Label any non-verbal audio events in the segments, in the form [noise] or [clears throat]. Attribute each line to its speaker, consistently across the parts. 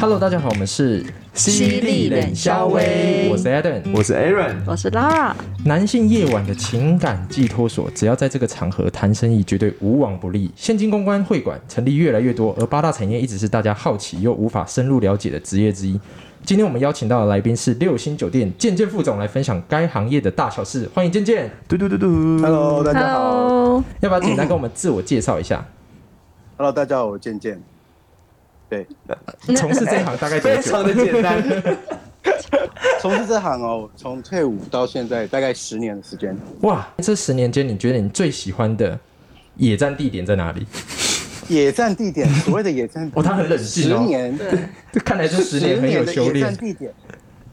Speaker 1: Hello，大家好，我们是
Speaker 2: 犀利冷肖威
Speaker 1: 我是 Adam。
Speaker 3: 我是 Aaron，
Speaker 2: 我是 Lara，
Speaker 1: 男性夜晚的情感寄托所，只要在这个场合谈生意，绝对无往不利。现金公关会馆成立越来越多，而八大产业一直是大家好奇又无法深入了解的职业之一。今天我们邀请到的来宾是六星酒店健健副总来分享该行业的大小事，欢迎健健。
Speaker 3: 嘟嘟嘟嘟
Speaker 4: Hello，大家好。
Speaker 2: Hello，
Speaker 1: 要不要简单跟我们自我介绍一下
Speaker 4: ？Hello，大家好，我健健。对，[laughs]
Speaker 1: 从事这行大概 [laughs] 多久？
Speaker 3: 非常的简单。[laughs]
Speaker 4: 从事这行哦，从退伍到现在大概十年的时间。
Speaker 1: 哇，这十年间，你觉得你最喜欢的野战地点在哪里？
Speaker 4: 野战地点，所谓的野战，
Speaker 1: 哦他很冷静哦
Speaker 4: 十年，
Speaker 1: 这看来这十年很有修炼。
Speaker 4: 地点，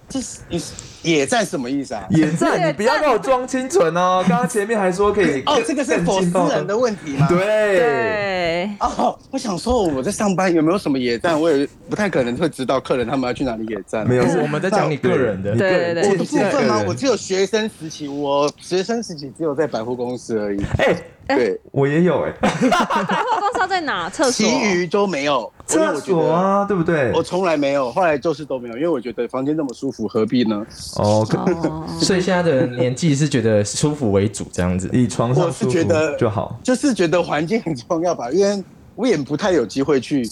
Speaker 4: 这是你野战什么意思啊？
Speaker 3: 野战，你不要跟我装清纯哦！[laughs] 刚刚前面还说可以
Speaker 4: 哦，这个是否私人的问题吗？。
Speaker 3: 对，
Speaker 2: 对，
Speaker 4: 哦，我想说我在上班有没有什么野战，我也不太可能会知道客人他们要去哪里野战。
Speaker 3: 没有
Speaker 1: 我们在讲你个人的
Speaker 3: 你，个人
Speaker 2: 对对
Speaker 4: 我的部分吗？我
Speaker 3: 我
Speaker 4: 只有学生时期，我学生时期只有在百货公司而已。
Speaker 3: 哎，
Speaker 4: 对，
Speaker 3: 我也有哎，
Speaker 2: 百货公在哪？厕所？
Speaker 4: 其余都没有。
Speaker 3: 厕所啊，对不对
Speaker 4: 我？从来没有，后来就是都没有，因为我觉得房间那么舒服，何必呢？
Speaker 3: 哦，[laughs]
Speaker 1: 所以现在的年纪是觉得舒服为主这样子。
Speaker 3: 以床上
Speaker 4: 我是
Speaker 3: 舒服
Speaker 4: 觉得
Speaker 3: 就好。
Speaker 4: 就是觉得环境很重要吧，因为我也不太有机会去，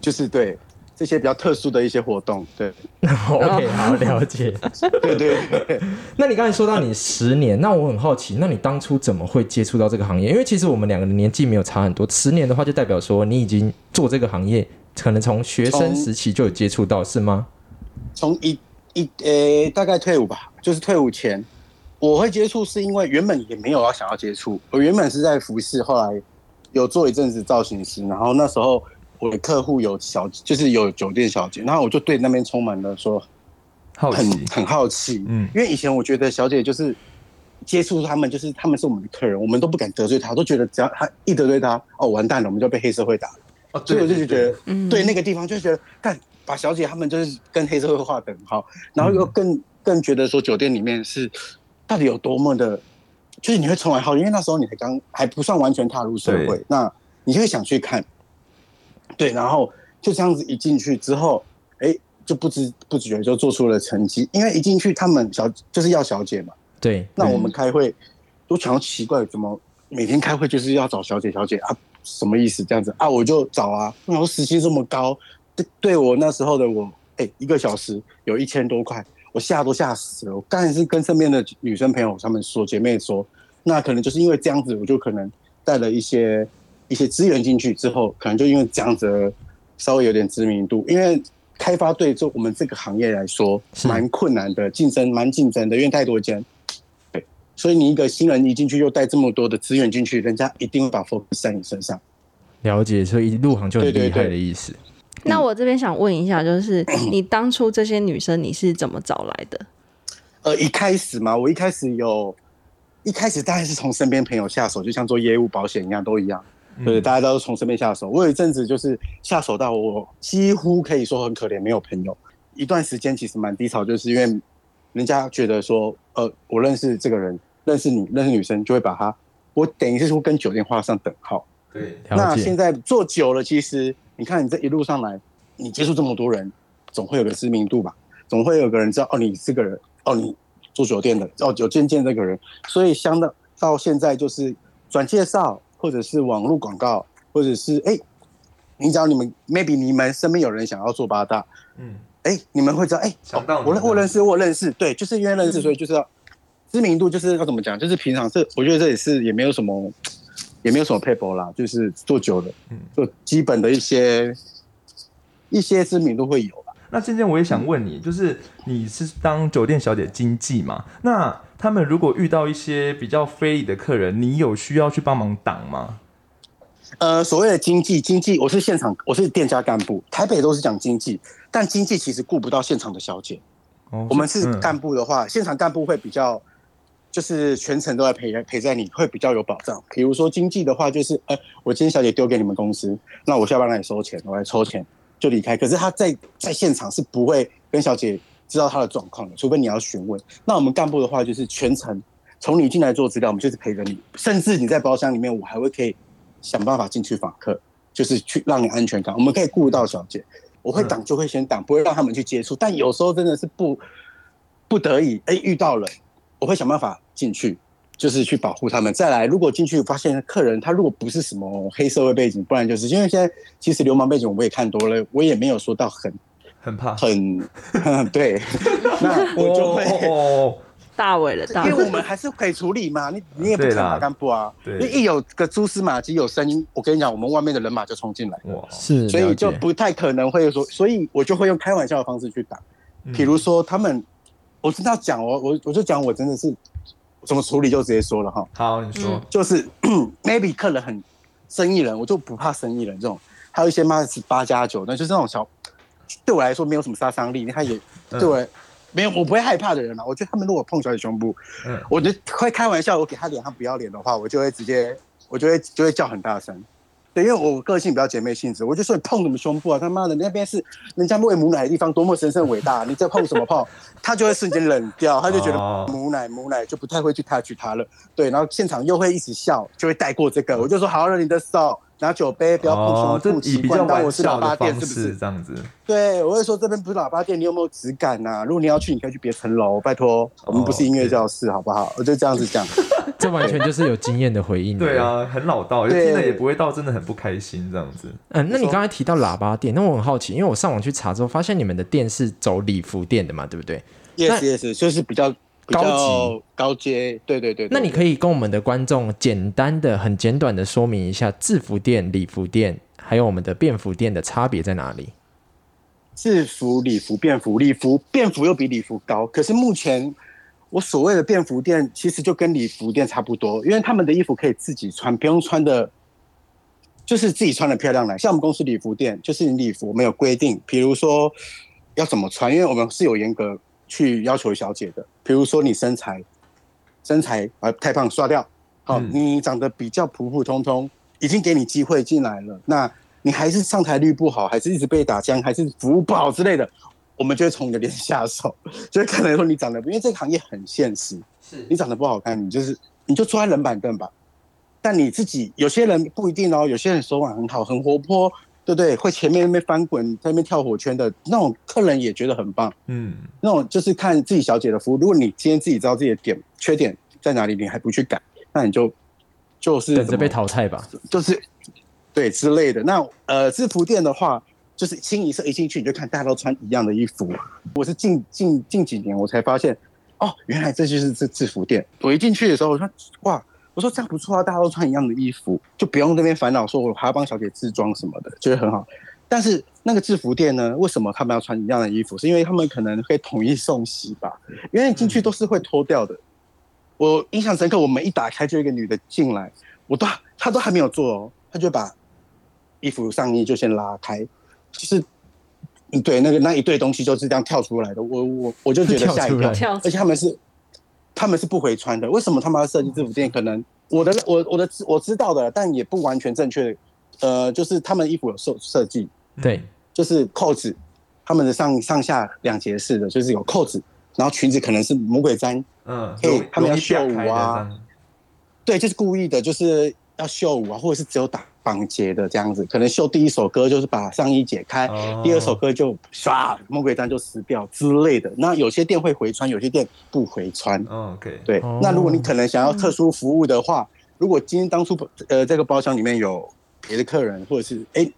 Speaker 4: 就是对这些比较特殊的一些活动，对 [laughs]
Speaker 1: OK，好了解。
Speaker 4: 对 [laughs] 对对。[laughs]
Speaker 1: 那你刚才说到你十年，那我很好奇，那你当初怎么会接触到这个行业？因为其实我们两个的年纪没有差很多，十年的话就代表说你已经做这个行业，可能从学生时期就有接触到，是吗？
Speaker 4: 从一一呃、大概退伍吧，就是退伍前，我会接触是因为原本也没有要想要接触，我原本是在服饰，后来有做一阵子造型师，然后那时候我的客户有小，就是有酒店小姐，然后我就对那边充满了说很
Speaker 3: 好奇，
Speaker 4: 很好奇，
Speaker 3: 嗯
Speaker 4: 因为以前我觉得小姐就是接触他们，就是他们是我们的客人，我们都不敢得罪他，都觉得只要他一得罪他，哦完蛋了，我们就被黑社会打了。
Speaker 3: 哦
Speaker 4: 所以我就觉得，
Speaker 2: 嗯
Speaker 4: 对那个地方就觉得，但把小姐他们就是跟黑社会划等号，然后又更更觉得说酒店里面是到底有多么的，就是你会充满好奇，因为那时候你才刚还不算完全踏入社会，那你就会想去看，对，然后就这样子一进去之后，哎，就不知不觉就做出了成绩，因为一进去他们小就是要小姐嘛，
Speaker 1: 对，
Speaker 4: 那我们开会，都想要奇怪，怎么每天开会就是要找小姐小姐啊？什么意思？这样子啊？我就找啊。然后时薪这么高，对对我那时候的我，哎、一个小时有一千多块，我吓都吓死了。我刚才是跟身边的女生朋友她们说，姐妹说，那可能就是因为这样子，我就可能带了一些一些资源进去之后，可能就因为这样子稍微有点知名度，因为。开发对做我们这个行业来说蛮困难的，竞争蛮竞争的，因为太多间。对所以你一个新人一进去又带这么多的资源进去，人家一定会把 focus 在你身上。
Speaker 1: 了解，所以一入行就很厉害
Speaker 4: 对对对
Speaker 1: 的意思。
Speaker 2: 那我这边想问一下，就是你当初这些女生你是怎么找来的？
Speaker 4: 呃，一开始嘛，我一开始有，一开始当然是从身边朋友下手，就像做业务保险一样，都一样。对，大家都是从身边下手。我有一阵子就是下手到我几乎可以说很可怜，没有朋友。一段时间其实蛮低潮，就是因为人家觉得说，呃，我认识这个人，认识你，认识女生，就会把他，我等于是说跟酒店画上等号。
Speaker 3: 对，
Speaker 4: 那现，在做久了，其实你看你这一路上来，你接触这么多人，总会有个知名度吧，总会有个人知道哦，你这个人，哦，你住酒店的，哦，有渐渐这个人，所以相当到现在就是转介绍，或者是网络广告，或者是哎，你只要你们 maybe 你们身边有人想要做八大，
Speaker 3: 嗯，
Speaker 4: 哎，你们会知道，哎，
Speaker 3: 想到
Speaker 4: 我认我认识我认识，对，就是因为认识，所以就是要知名度，就是要怎么讲，就是平常这我觉得这也是也没有什么，也没有什么 paper 啦，就是做久了，
Speaker 3: 嗯。
Speaker 4: 就基本的一些一些知名度会有。啦。
Speaker 3: 那渐渐我也想问你，就是你是当酒店小姐经济嘛？那他们如果遇到一些比较非礼的客人，你有需要去帮忙挡吗？
Speaker 4: 呃，所谓的经济，经济我是现场，我是店家干部，台北都是讲经济，但经济其实顾不到现场的小姐。
Speaker 3: 哦
Speaker 4: 我们是
Speaker 3: 嗯
Speaker 4: 干部的话，现场干部会比较，就是全程都在陪陪在你，会比较有保障。比如说经济的话，就是呃，我今天小姐丢给你们公司，那我下班让你收钱，我来抽钱就离开。可是他在在现场是不会跟小姐知道她的状况的，除非你要询问。那我们干部的话，就是全程从你进来做资料，我们就是陪着你，甚至你在包厢里面，我还会可以想办法进去访客，就是去让你安全感。我们可以顾到小姐。我会挡就会先挡，不会让他们去接触。但有时候真的是不不得已，哎，遇到了，我会想办法进去，就是去保护他们。再来，如果进去发现客人他如果不是什么黑社会背景，不然就是因为现在其实流氓背景我也看多了，我也没有说到很
Speaker 3: 很怕。
Speaker 4: 很 [laughs] 对，[laughs] 那我就会。
Speaker 3: 哦，
Speaker 2: 大伟了，大伟
Speaker 4: 因为我。们还是可以处理嘛，你你也不
Speaker 3: 对啦
Speaker 4: 看马干部啊，一有个蛛丝马迹有声音，我跟你讲，我们外面的人马就冲进来，
Speaker 3: 哇，
Speaker 1: 是，
Speaker 4: 所以就不太可能会说，所以我就会用开玩笑的方式去打，
Speaker 3: 嗯
Speaker 4: 比如说他们，我真的要讲我我我就讲我真的是怎么处理就直接说了哈，
Speaker 3: 好，你说，
Speaker 4: 就是 [clears throat] maybe 客人很生意人，我就不怕生意人这种，还有一些妈是八加九，那就是那种小，对我来说没有什么杀伤力，他也
Speaker 3: 嗯
Speaker 4: 对我。没有，我不会害怕的人嘛。我觉得他们如果碰小姐胸部，
Speaker 3: 嗯
Speaker 4: 我就会开玩笑，我给他脸，他不要脸的话，我就会直接，我就会就会叫很大声。对，因为我个性比较姐妹性质，我就说你碰什么胸部啊？他妈的，那边是人家喂母奶的地方，多么神圣伟大，你在碰什么碰？他就会瞬间冷掉，他就觉
Speaker 3: 哦
Speaker 4: 得母奶母奶就不太会去 touch 他了。对，然后现场又会一直笑，就会带过这个。我就说好了，你的手拿酒杯，不要碰胸部，习惯当
Speaker 3: 玩
Speaker 4: 我是喇叭店是不是
Speaker 3: 式？这样子，
Speaker 4: 对，我会说这边不是喇叭店，你有没有质感呐、如果你要去，你可以去别层楼，拜托，我们不是音乐教室，好不好？我就这样子讲。
Speaker 1: 这完全就是有经验的回应。
Speaker 3: 对，啊，很老道，就
Speaker 4: 对
Speaker 3: 听了也不会到真的很不开心这样子。
Speaker 1: 嗯，那你刚才提到喇叭店，那我很好奇，因为我上网去查之后，发现你们的店是走礼服店的嘛，对不对
Speaker 4: ？yes yes，就是比较
Speaker 1: 高
Speaker 4: 较
Speaker 1: 级
Speaker 4: 高阶，对对对对
Speaker 1: 那你可以跟我们的观众简单的、很简短的说明一下制服店、礼服店还有我们的便服店的差别在哪里？
Speaker 4: 制服、礼服、便服，礼服、便服又比礼服高。可是目前我所谓的便服店，其实就跟礼服店差不多，因为他们的衣服可以自己穿，不用穿的，就是自己穿的漂亮来。像我们公司礼服店，就是你礼服我们有规定，比如说要怎么穿，因为我们是有严格去要求小姐的。比如说你身材身材啊太胖刷掉，好、
Speaker 3: 嗯
Speaker 4: 你长得比较普普通通，已经给你机会进来了，那你还是上台率不好，还是一直被打枪，还是服务不好之类的，我们就会从你的脸下手，[laughs] 就会可能说你长得，因为这个行业很现实，
Speaker 1: 是
Speaker 4: 你长得不好看，你就是你就坐在冷板凳吧。但你自己有些人不一定哦，有些人手腕很好，很活泼，对不对？会前面那边翻滚，在那边跳火圈的那种客人也觉得很棒。
Speaker 3: 嗯，
Speaker 4: 那种就是看自己小姐的服务。如果你今天自己知道自己的点缺点在哪里，你还不去改，那你就就是
Speaker 1: 等着被淘汰吧。
Speaker 4: 就是对之类的。那呃，制服店的话，就是清一色一进去你就看大家都穿一样的衣服。我是近近近几年我才发现，哦，原来这就是制制服店。我一进去的时候，我说哇。我说这样不错啊，大家都穿一样的衣服，就不用那边烦恼说我还要帮小姐自装什么的，觉得很好。但是那个制服店呢，为什么他们要穿一样的衣服？是因为他们可能会统一送洗吧？因为你进去都是会脱掉的。我印象深刻，我门一打开就一个女的进来，我都她都还没有做哦，她就把衣服上衣就先拉开，就是嗯对那个那一堆东西就是这样跳出来的，我我我就觉得吓一
Speaker 1: 跳
Speaker 4: 而且他们是他们是不回穿的，为什么他们要设计制服店？可能我的我我的我知道的，但也不完全正确。呃，就是他们衣服有设设计，
Speaker 1: 对，
Speaker 4: 就是扣子，他们的上上下两节式的，就是有扣子，然后裙子可能是魔鬼毡，
Speaker 3: 嗯，
Speaker 4: 可
Speaker 3: 以
Speaker 4: 他们要秀舞啊对，就是故意的，就是要秀舞啊，或者是只有打绑结的这样子。可能秀第一首歌就是把上衣解开，
Speaker 3: 哦
Speaker 4: 第二首歌就唰魔鬼毡就撕掉之类的。那有些店会回穿，有些店不回穿。
Speaker 3: 哦，OK，
Speaker 4: 对，
Speaker 1: 哦
Speaker 4: 那如果你可能想要特殊服务的话，如果今天当初呃这个包厢里面有别的客人，或者是哎、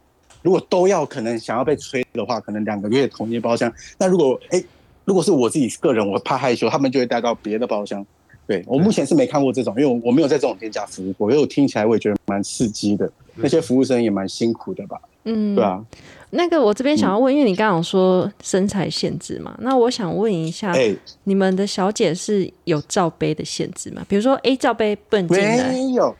Speaker 4: 如果都要可能想要被吹的话，可能两个月同一包厢。那如果哎、如果是我自己个人，我怕害羞，他们就会带到别的包厢。对我目前是没看过这种，因为我我没有在这种店家服务过，因为我听起来我也觉得蛮刺激的，那些服务生也蛮辛苦的吧？
Speaker 2: 嗯，
Speaker 4: 对啊，
Speaker 2: 那个我这边想要问，因为你刚刚有说身材限制嘛，那我想问一下，
Speaker 4: 哎、
Speaker 2: 你们的小姐是有罩杯的限制吗？比如说 A 罩杯不能进来，
Speaker 4: 没有，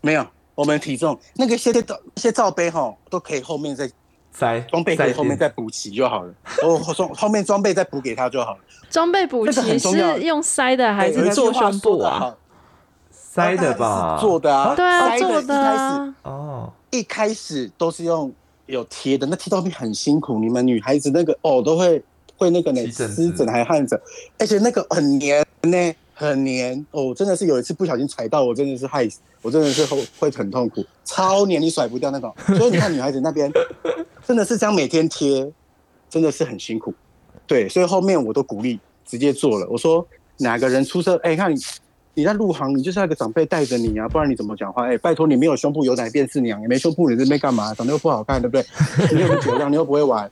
Speaker 4: 没有，我们体重那个些罩些罩杯哈都可以后面再
Speaker 3: 塞
Speaker 4: 装备可以后面再补齐就好了，我装后面装备再补给他就好了。
Speaker 2: 装备补齐是用塞的还是做胸部啊？
Speaker 3: 塞的吧，
Speaker 4: 是做的啊，
Speaker 2: 对啊，
Speaker 4: 塞的
Speaker 2: 做的
Speaker 4: 一开始
Speaker 2: 啊，
Speaker 3: 哦，
Speaker 4: 一开始都是用有贴的，那贴照片很辛苦，你们女孩子那个哦都会会那个呢湿疹还汗疹，而且那个很黏呢，很黏哦，真的是有一次不小心踩到，我真的是害死，我真的是会会很痛苦，超黏你甩不掉那种。[laughs] 所以你看女孩子那边真的是这样每天贴，真的是很辛苦。对，所以后面我都鼓励直接做了。我说哪个人出车，哎、看你你在入行，你就是那个长辈带着你啊，不然你怎么讲话？哎、拜托你没有胸部有奶便是娘，也没胸部你这边干嘛？长得又不好看，对不对？[laughs] 你又不酒量，你又不会玩。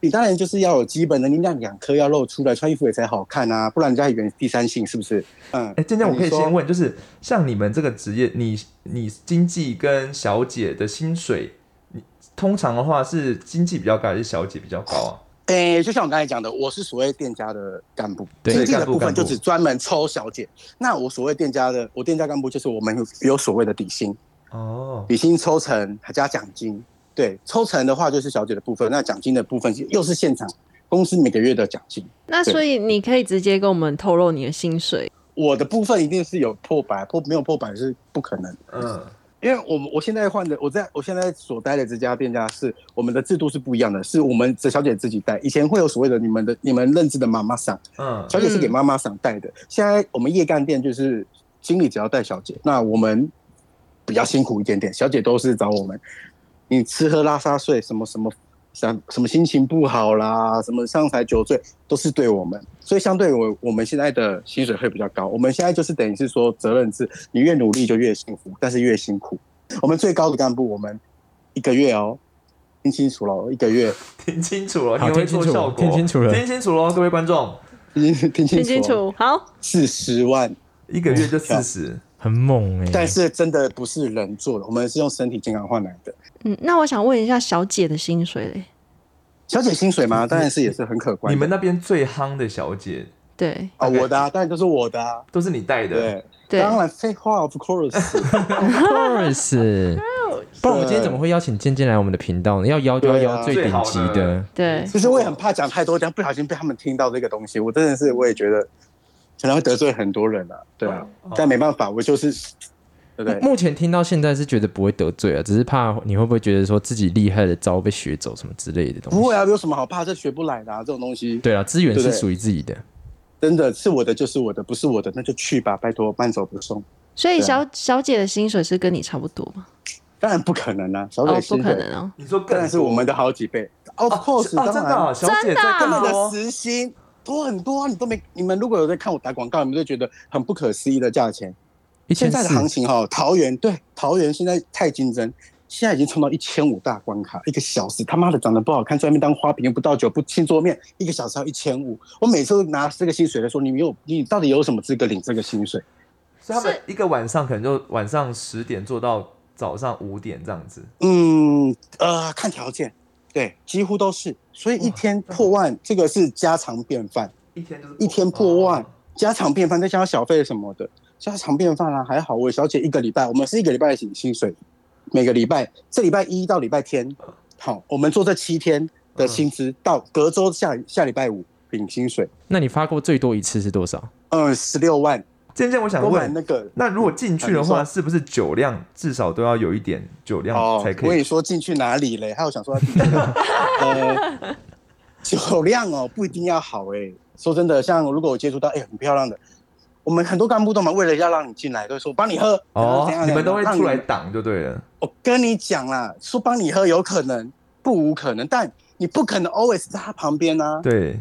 Speaker 4: 你当然就是要有基本的，你那两颗要露出来，穿衣服也才好看啊，不然人家以为你第三性是不是？嗯，
Speaker 3: 哎，健健，我可以先问，就是像你们这个职业，你你经济跟小姐的薪水，你通常的话是经济比较高还是小姐比较高啊？
Speaker 4: 诶、就像我刚才讲的，我是所谓店家的干部，
Speaker 1: 对
Speaker 4: 经纪的
Speaker 3: 部
Speaker 4: 分就只专门抽小姐。那我所谓店家的，我店家干部就是我们有有所谓的底薪，
Speaker 3: 哦，
Speaker 4: 底薪抽成还加奖金。对，抽成的话就是小姐的部分，那奖金的部分又是现场公司每个月的奖金。
Speaker 2: 那所以你可以直接跟我们透露你的薪水。
Speaker 4: 我的部分一定是有破百，破没有破百是不可能。
Speaker 3: 嗯，
Speaker 4: 因为我们我现在换的，我在我现在所待的这家店家是我们的制度是不一样的，是我们的小姐自己带。以前会有所谓的你们的你们认知的妈妈桑，
Speaker 3: 嗯，
Speaker 4: 小姐是给妈妈桑带的。现在我们夜干店就是经理只要带小姐，那我们比较辛苦一点点，小姐都是找我们。你吃喝拉撒睡什么什么。什什么心情不好啦，什么上台酒醉，都是对我们，所以相对我我们现在的薪水会比较高。我们现在就是等于是说责任制，你越努力就越幸福，但是越辛苦。我们最高的干部，我们一个月哦，听清楚了，一个月
Speaker 3: 听清楚了，[laughs]
Speaker 1: 好
Speaker 3: 你会做
Speaker 1: 听清楚
Speaker 3: 效果，
Speaker 1: 听清楚了
Speaker 4: 啊
Speaker 3: 听清楚了，各位观众，
Speaker 4: 听听清楚，
Speaker 2: 听清，楚，好，
Speaker 4: 四十万，
Speaker 3: 一个月就四十，
Speaker 1: 很猛哎、
Speaker 4: 但是真的不是人做的，我们是用身体健康换来的。
Speaker 2: 嗯，那我想问一下小姐的薪水嘞？
Speaker 4: 小姐薪水嘛，当然是也是很可观。
Speaker 3: 你们那边最夯的小姐。
Speaker 2: 对。
Speaker 4: 啊，我的啊，当然都是我的啊，
Speaker 3: 都是你带的，
Speaker 4: 对，
Speaker 2: 对，
Speaker 4: 当然废话，of course，of
Speaker 1: course，[laughs] 不然我们今天怎么会邀请健健来我们的频道呢？要邀就要邀最顶级的。
Speaker 2: 对，
Speaker 4: 其实我也很怕讲太多，这样不小心被他们听到这个东西，我真的是我也觉得可能会得罪很多人啊，对啊，但没办法，我就是，对不对？
Speaker 1: 目前听到现在是觉得不会得罪啊，只是怕你会不会觉得说自己厉害的招被学走什么之类的东西。
Speaker 4: 不会啊，有什么好怕？这学不来的啊，这种东西，
Speaker 1: 对啊，资源是属于自己的。
Speaker 4: 真的是我的就是我的，不是我的那就去吧，拜托慢走不送。
Speaker 2: 所以小小姐的薪水是跟你差不多吗？
Speaker 4: 当然不可能啊，小
Speaker 2: 哦
Speaker 4: 姐，薪水
Speaker 2: 不可能哦。
Speaker 3: 你说更
Speaker 4: 当然是我们的好几倍，of
Speaker 3: 哦
Speaker 4: course，
Speaker 3: 哦，
Speaker 4: 当然
Speaker 3: 真的哦，小姐
Speaker 2: 真的
Speaker 3: 在
Speaker 4: 他们的时薪多很多啊，你都没，你们如果有在看我打广告，你们就觉得很不可思议的价钱。现在的行情哈，桃园对桃园现在太竞争，现在已经冲到一千五大关卡，一个小时他妈的长得不好看，在外面当花瓶又不倒酒不清桌面，一个小时要一千五。我每次都拿这个薪水来说，你没有，你到底有什么资格领这个薪水？
Speaker 3: 所以他们一个晚上可能就晚上十点做到早上五点这样子，
Speaker 4: 嗯，呃，看条件，对，几乎都是。所以一天破万，这个是家常便饭。
Speaker 3: 一天就是
Speaker 4: 一天破万
Speaker 3: 哦，
Speaker 4: 家常便饭再加上小费什么的，家常便饭啊，还好。我小姐一个礼拜，我们是一个礼拜领薪水，每个礼拜这礼拜一到礼拜天，好，我们做这七天的薪资，到隔周下下礼拜五领薪水，
Speaker 1: 那你发过最多一次是多少？
Speaker 4: 嗯，十六万。
Speaker 3: 渐渐我想问，
Speaker 4: 那个
Speaker 3: 那如果进去的话，是不是酒量至少都要有一点酒量
Speaker 4: 哦
Speaker 3: 才，可以？
Speaker 4: 我跟你说进去哪里嘞？还有想说要进去 [laughs] 呃，酒量哦不一定要好哎、说真的，像如果我接触到哎、很漂亮的，我们很多干部都嘛为了要让你进来，都会说帮你喝
Speaker 3: 哦你们都会出来挡就对了。
Speaker 4: 我跟你讲啦，说帮你喝有可能，不无可能，但你不可能 always 在他旁边啊。
Speaker 3: 对，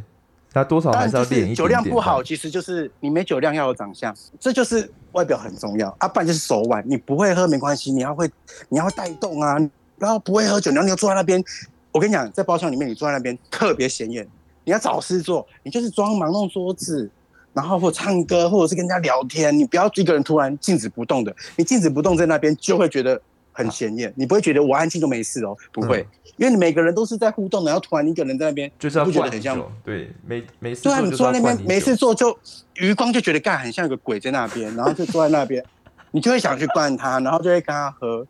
Speaker 3: 他多少还是要练一点
Speaker 4: 酒量不好，其实就是你没酒量要有长相，这就是外表很重要啊，不然就是手腕。你不会喝没关系，你要会，你要会带动啊，然后不会喝酒，然后你又坐在那边，我跟你讲，在包厢里面你坐在那边特别显眼，你要找事做，你就是装忙弄桌子。然后或唱歌，或者是跟人家聊天，你不要一个人突然静止不动的，你静止不动在那边就会觉得很显眼，你不会觉得我安静就没事哦，不会，因为你每个人都是在互动的，然后突然一个人在那边，
Speaker 3: 就是要
Speaker 4: 不觉得
Speaker 3: 灌
Speaker 4: 很像
Speaker 3: 酒，对，没没事
Speaker 4: 对啊，你坐在那边没事做就余光就觉得干很像一个鬼在那边，然后就坐在那边，你就会想去灌他，然后就会跟他喝，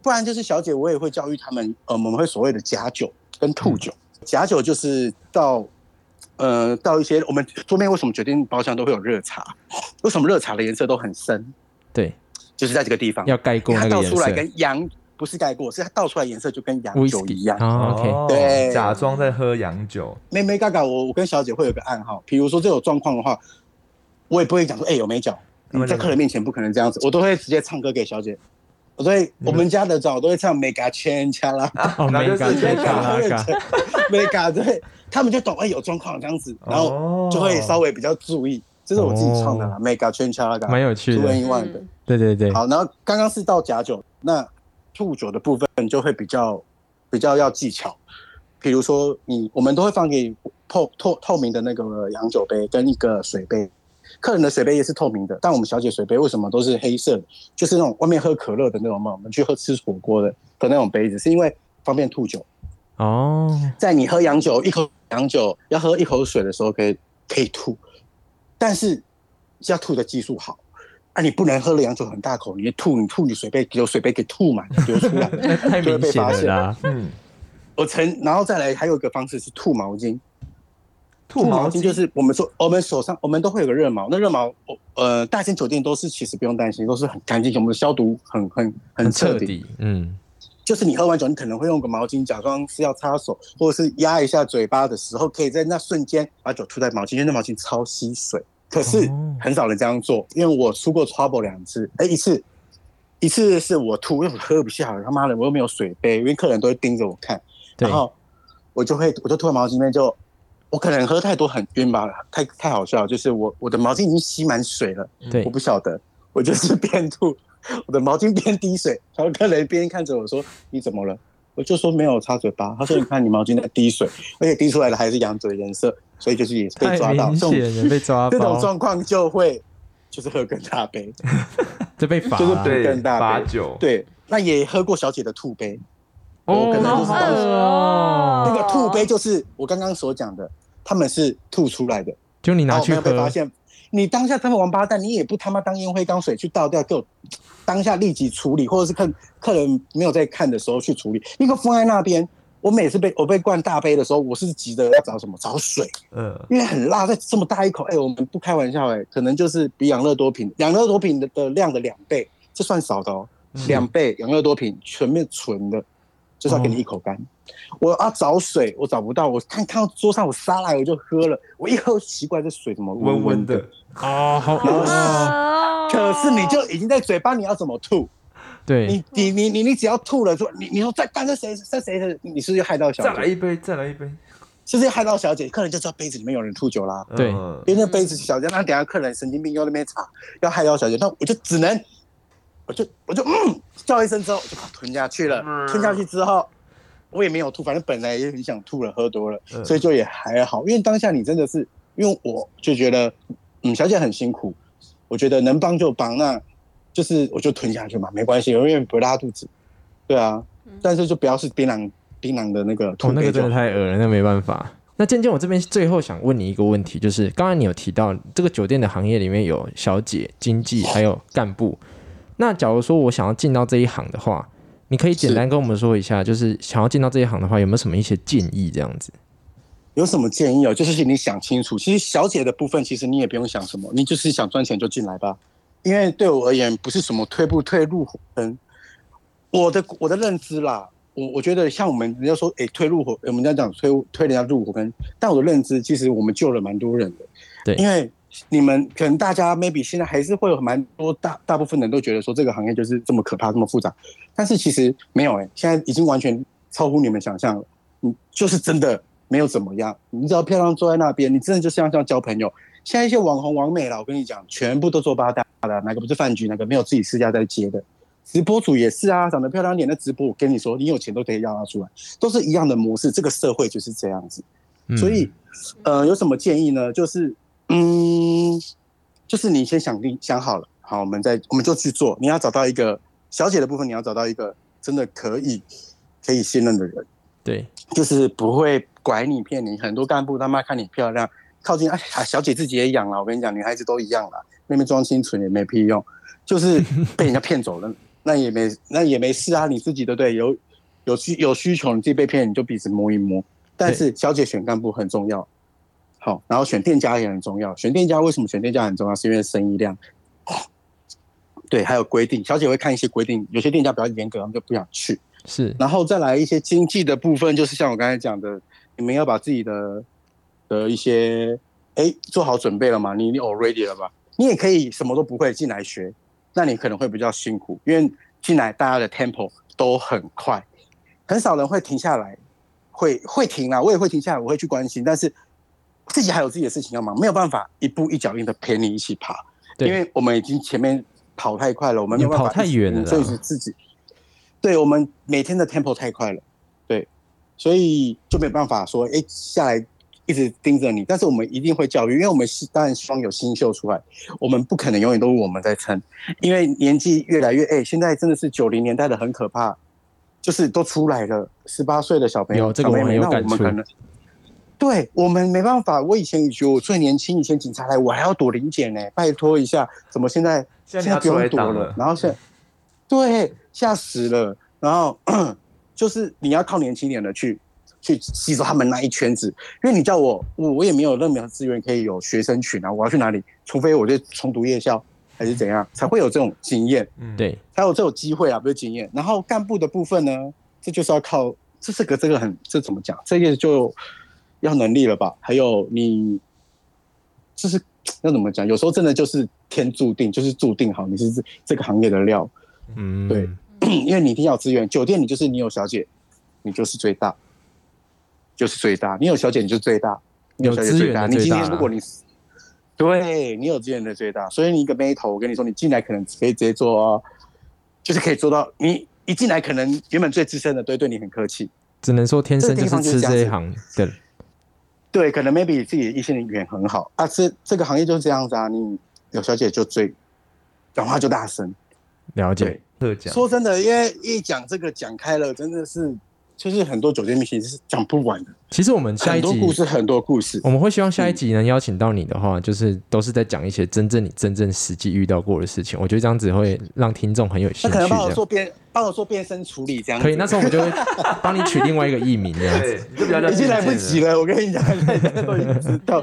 Speaker 4: 不然就是小姐我也会教育他们，呃，我们会所谓的假酒跟吐酒，假酒就是到。呃，到一些我们桌面为什么决定包厢都会有热茶？为什么热茶的颜色都很深？
Speaker 1: 对，
Speaker 4: 就是在这个地方，
Speaker 1: 要盖过
Speaker 4: 它倒出来。跟洋不是盖过，是它倒出来颜色就跟洋酒一样。
Speaker 1: 哦，OK，
Speaker 3: 哦
Speaker 4: 对。
Speaker 3: 假装在喝洋酒，
Speaker 4: 妹妹嘎嘎，我我跟小姐会有个暗号，比如说这种状况的话，我也不会讲说，哎、有没脚，
Speaker 3: 他们
Speaker 4: 在客人面前不可能这样子，我都会直接唱歌给小姐，所以我们家的早都会唱 Mega 圈恰啦 [laughs]
Speaker 1: mega
Speaker 3: 是
Speaker 1: mega
Speaker 4: 他们 mega，，Mega 对，他们就懂哎有状况这样子，然后
Speaker 3: 哦
Speaker 4: 就会稍微比较注意。这是我自己唱的啦，Mega 圈恰啦，
Speaker 1: 蛮有趣的。
Speaker 4: 的。
Speaker 1: 对对对，
Speaker 4: 好，然后刚刚是到假酒，那吐酒的部分就会比较比较要技巧，比如说你我们都会放给透透透明的那个洋酒杯跟一个水杯，客人的水杯也是透明的，但我们小姐水杯为什么都是黑色的？就是那种外面喝可乐的那种嘛，我们去喝吃火锅的的那种杯子，是因为方便吐酒，
Speaker 1: 哦，
Speaker 4: 在你喝洋酒一口洋酒要喝一口水的时候可以可以吐，但是要吐的技术好。啊，你不能喝了洋酒很大口，你吐你吐你水杯，有水杯给吐满流出来，
Speaker 1: 那 [laughs] 太明显了啦。
Speaker 3: 嗯，
Speaker 4: 我曾，然后再来还有一个方式是吐毛巾，
Speaker 3: 吐毛巾
Speaker 4: 就是是我们说我们手上我们都会有个热毛，那热毛呃大型酒店都是其实不用担心，都是很干净，我们的消毒很很很
Speaker 1: 很
Speaker 4: 彻底。
Speaker 1: 底，嗯，
Speaker 4: 就是你喝完酒，你可能会用个毛巾假装是要擦手，或者是压一下嘴巴的时候，可以在那瞬间把酒吐在毛巾，因为那毛巾超吸水。可是
Speaker 1: 哦
Speaker 4: 很少人这样做，因为我出过 trouble 两次，哎，一次一次是我吐，因为我喝不下了，他妈的我又没有水杯，因为客人都会盯着我看，然，后我就会我就吐在毛巾里面就。我可能喝太多很晕吧，太太好笑了，就是我我的毛巾已经吸满水了，
Speaker 1: 对
Speaker 4: 我不晓得，我就是边吐，我的毛巾边滴水，然后客人边看着我说你怎么了？我就说没有擦嘴巴，他说你看你毛巾在滴水，而且滴出来的还是羊嘴的颜色，所以就是也是被抓到，
Speaker 1: 明
Speaker 4: 这种
Speaker 1: 显了，被抓
Speaker 4: 这种，状况就会就是喝更大杯，[laughs]
Speaker 1: 就被罚啊。
Speaker 4: 就是对
Speaker 3: 对
Speaker 4: 更大杯
Speaker 3: 罚酒，
Speaker 4: 对，那也喝过小姐的吐杯，
Speaker 1: 哦
Speaker 4: 我可能就是
Speaker 2: 好
Speaker 4: 当时那个吐杯就是我刚刚所讲的，他们是吐出来的，
Speaker 1: 就你拿去
Speaker 4: 然后没有被发，现，你当下他们王八蛋，你也不他妈当烟灰缸水去倒掉，给我当下立即处理，或者是客客人没有在看的时候去处理，一个放在那边。我每次被我被灌大杯的时候，我是急着要找什么？找水，
Speaker 3: 嗯，
Speaker 4: 因为很辣，再这么大一口，哎、我们不开玩笑、哎，可能就是比养乐多瓶养乐多瓶的的量的两倍，这算少的哦，两倍养乐多瓶全面纯的，就是要给你一口干。我要找水，我找不到，我看看到桌上我沙拉，我就喝了。我一喝奇怪，这水怎么温
Speaker 3: 温温的，
Speaker 1: 啊，好
Speaker 4: 然后
Speaker 1: 恶
Speaker 2: 哦
Speaker 4: 可是你就已经在嘴巴，你要怎么吐？
Speaker 1: 对
Speaker 4: 你，你你你你只要吐了，说你你说再干这谁这谁的？你是不是害到小姐？
Speaker 3: 再来一杯，再来一杯，
Speaker 4: 是不是害到小姐？客人就知道杯子里面有人吐酒啦。
Speaker 1: 对
Speaker 3: 嗯
Speaker 4: 因为那杯子小姐，那等下客人神经病又在那边查，要害到小姐，那我就只能，我就我就嗯叫一声之后，我就把它吞下去了。
Speaker 3: 嗯
Speaker 4: 吞下去之后，我也没有吐，反正本来也很想吐了，喝多了，
Speaker 3: 嗯
Speaker 4: 所以就也还好。因为当下你真的是，因为我就觉得，嗯，小姐很辛苦，我觉得能帮就帮，那就是我就吞下去嘛，没关系，因为不拉肚子。对啊，但是就不要是槟榔槟榔的那个吐
Speaker 1: 哦，那个真。的太恶了，那没办法。那渐渐，我这边最后想问你一个问题，就是刚才你有提到这个酒店的行业里面有小姐、经济还有干部。那假如说我想要进到这一行的话，你可以简单跟我们说一下，就是想要进到这一行的话，有没有什么一些建议这样子？
Speaker 4: 有什么建议哦？就是你想清楚。其实小姐的部分，其实你也不用想什么，你就是想赚钱就进来吧。因为对我而言，不是什么退不退入火坑。我的我的认知啦，我我觉得像我们人家说，哎、退入火，我们在讲推推人家入火坑，但我的认知，其实我们救了蛮多人的。
Speaker 1: 对
Speaker 4: 因为你们可能大家 maybe 现在还是会有蛮多大大部分人都觉得说这个行业就是这么可怕，这么复杂，但是其实没有哎、现在已经完全超乎你们想象了。你就是真的没有怎么样，你只要漂亮坐在那边，你真的就是要交朋友。现在一些网红网美啦，我跟你讲，全部都做八大的，哪个不是饭局，哪个没有自己私家在接的。直播主也是啊，长得漂亮点的直播，我跟你说，你有钱都可以要他出来，都是一样的模式。这个社会就是这样子。
Speaker 1: 嗯
Speaker 4: 所以，呃，有什么建议呢？就是，嗯，就是你先想定想好了，好，我们再我们就去做。你要找到一个小姐的部分，你要找到一个真的可以可以信任的人，
Speaker 1: 对，
Speaker 4: 就是不会拐你骗你。很多干部他妈看你漂亮，靠近哎呀，小姐自己也养了。我跟你讲，女孩子都一样啦，那边装清纯也没屁用，就是被人家骗走了，[laughs] 那也没那也没事啊。你自己的对？有有需有需求，你自己被骗，你就彼此摸一摸。但是小姐选干部很重要，好，然后选店家也很重要。选店家为什么选店家很重要？是因为生意量。对，还有规定，小姐会看一些规定，有些店家比较严格，他们就不想去。
Speaker 1: 是
Speaker 4: 然后再来一些经济的部分，就是像我刚才讲的，你们要把自己的的一些哎做好准备了嘛？你你 already 了吧？你也可以什么都不会进来学，那你可能会比较辛苦，因为进来大家的 tempo 都很快，很少人会停下来，会会停啊，我也会停下来，我会去关心，但是自己还有自己的事情要忙，没有办法一步一脚印的陪你一起爬，
Speaker 1: 对。
Speaker 4: 因为我们已经前面跑太快了，我们没有办法
Speaker 1: 跑太远了。啦
Speaker 4: 所以是自己，对我们每天的 tempo 太快了，对，所以就没有办法说，哎，下来一直盯着你，但是我们一定会教育，因为我们是当然希望有新秀出来，我们不可能永远都是我们在撑，因为年纪越来越，哎，现在真的是九零年代的很可怕，就是都出来了，十八岁的小朋友，
Speaker 1: 有这个我很有感触。
Speaker 4: 对我们没办法，我以前觉得我最年轻，以前警察来我还要躲零检呢，拜托一下，怎么现在
Speaker 3: 现在
Speaker 4: 不用躲
Speaker 3: 了，
Speaker 4: 然后现在对吓死了，然后 [clears throat] 就是你要靠年轻一点的去去吸收他们那一圈子，因为你叫我我我也没有任何资源可以有学生群啊，我要去哪里？除非我就重读夜校还是怎样，才会有这种经验，
Speaker 3: 嗯，
Speaker 1: 对，
Speaker 4: 才有这种机会啊，不是经验。然后干部的部分呢，这就是要靠这这个这个很这怎么讲？这个就要能力了吧？还有你，就是 [tsk] 要怎么讲？有时候真的就是天注定，就是注定好你是这这个行业的料，
Speaker 1: 嗯，
Speaker 4: 对 [clears throat] 因为你一定要有资源。酒店你就是你有小姐，你就是最大，就是最大。你有小姐你就最大，你
Speaker 1: 有资源
Speaker 4: 小姐最大。你今天如果你对你有资源的最大，所以你一个妹头，我跟你说，你进来可能可以直接做哦，就是可以做到。你一进来可能原本最资深的都会对你很客气，
Speaker 1: 只能说天生就是吃这一行的，
Speaker 4: 对，可能 maybe 自己的异性缘很好啊，这这个行业就是这样子啊，你有小姐就最讲话就大声。
Speaker 1: 了解
Speaker 4: 对。
Speaker 3: 特讲，
Speaker 4: 说真的，因为一讲这个讲开了，真的是就是很多酒店秘辛是讲不完的，
Speaker 1: 其实我们下一集
Speaker 4: 很多故事，很多故事。
Speaker 1: 我们会希望下一集能邀请到你的话，就是都是在讲一些真正你真正实际遇到过的事情。我觉得这样子会让听众很有兴趣。
Speaker 4: 那可能帮我做变，帮我做变身处理这样。
Speaker 1: 可以，那时候我们就会帮你取另外一个 [laughs] 艺名这样子。
Speaker 4: 已经来不及
Speaker 3: 了。
Speaker 4: 我跟你讲，大家都已经知道，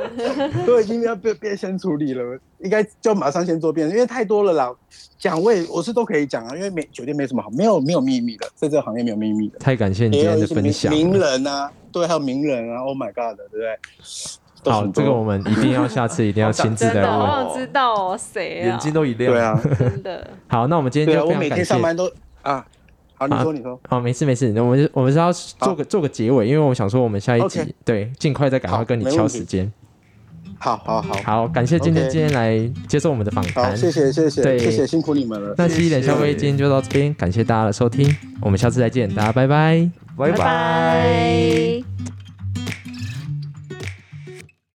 Speaker 4: 都已经要变变身处理了，应该就马上先做变，因为太多了啦。讲我也我是都可以讲啊，因为没酒店没什么好，没有没有秘密的，在这个行业没有秘密的，
Speaker 1: 太感谢你今天的分享。
Speaker 4: 名人啊，对，还有名人啊，Oh my God，对不对？都
Speaker 1: 好，这个我们一定要下次一定要亲自来 [laughs]
Speaker 2: 真的好
Speaker 1: 问。
Speaker 2: 想知道哦，谁啊？
Speaker 3: 眼睛都一亮。
Speaker 4: 对，啊，
Speaker 2: 真的，[laughs]
Speaker 1: 好，那我们今天就非常感谢
Speaker 4: 我每天上。班都啊，好，你说你说，
Speaker 1: 好，没事没事，那我们我们是要做个做个结尾，因为我想说我们下一集对尽快再赶快
Speaker 4: 好
Speaker 1: 跟你敲时间。
Speaker 4: 好好好
Speaker 1: 好，感谢今天今天来接受我们的访
Speaker 4: 好，
Speaker 1: 谈。
Speaker 4: 谢谢谢谢
Speaker 1: 对
Speaker 4: 谢谢，辛苦你们了。
Speaker 1: 那七点消费今天就到这边，感谢大家的收听，我们下次再见，大家拜
Speaker 3: 拜
Speaker 2: 拜拜。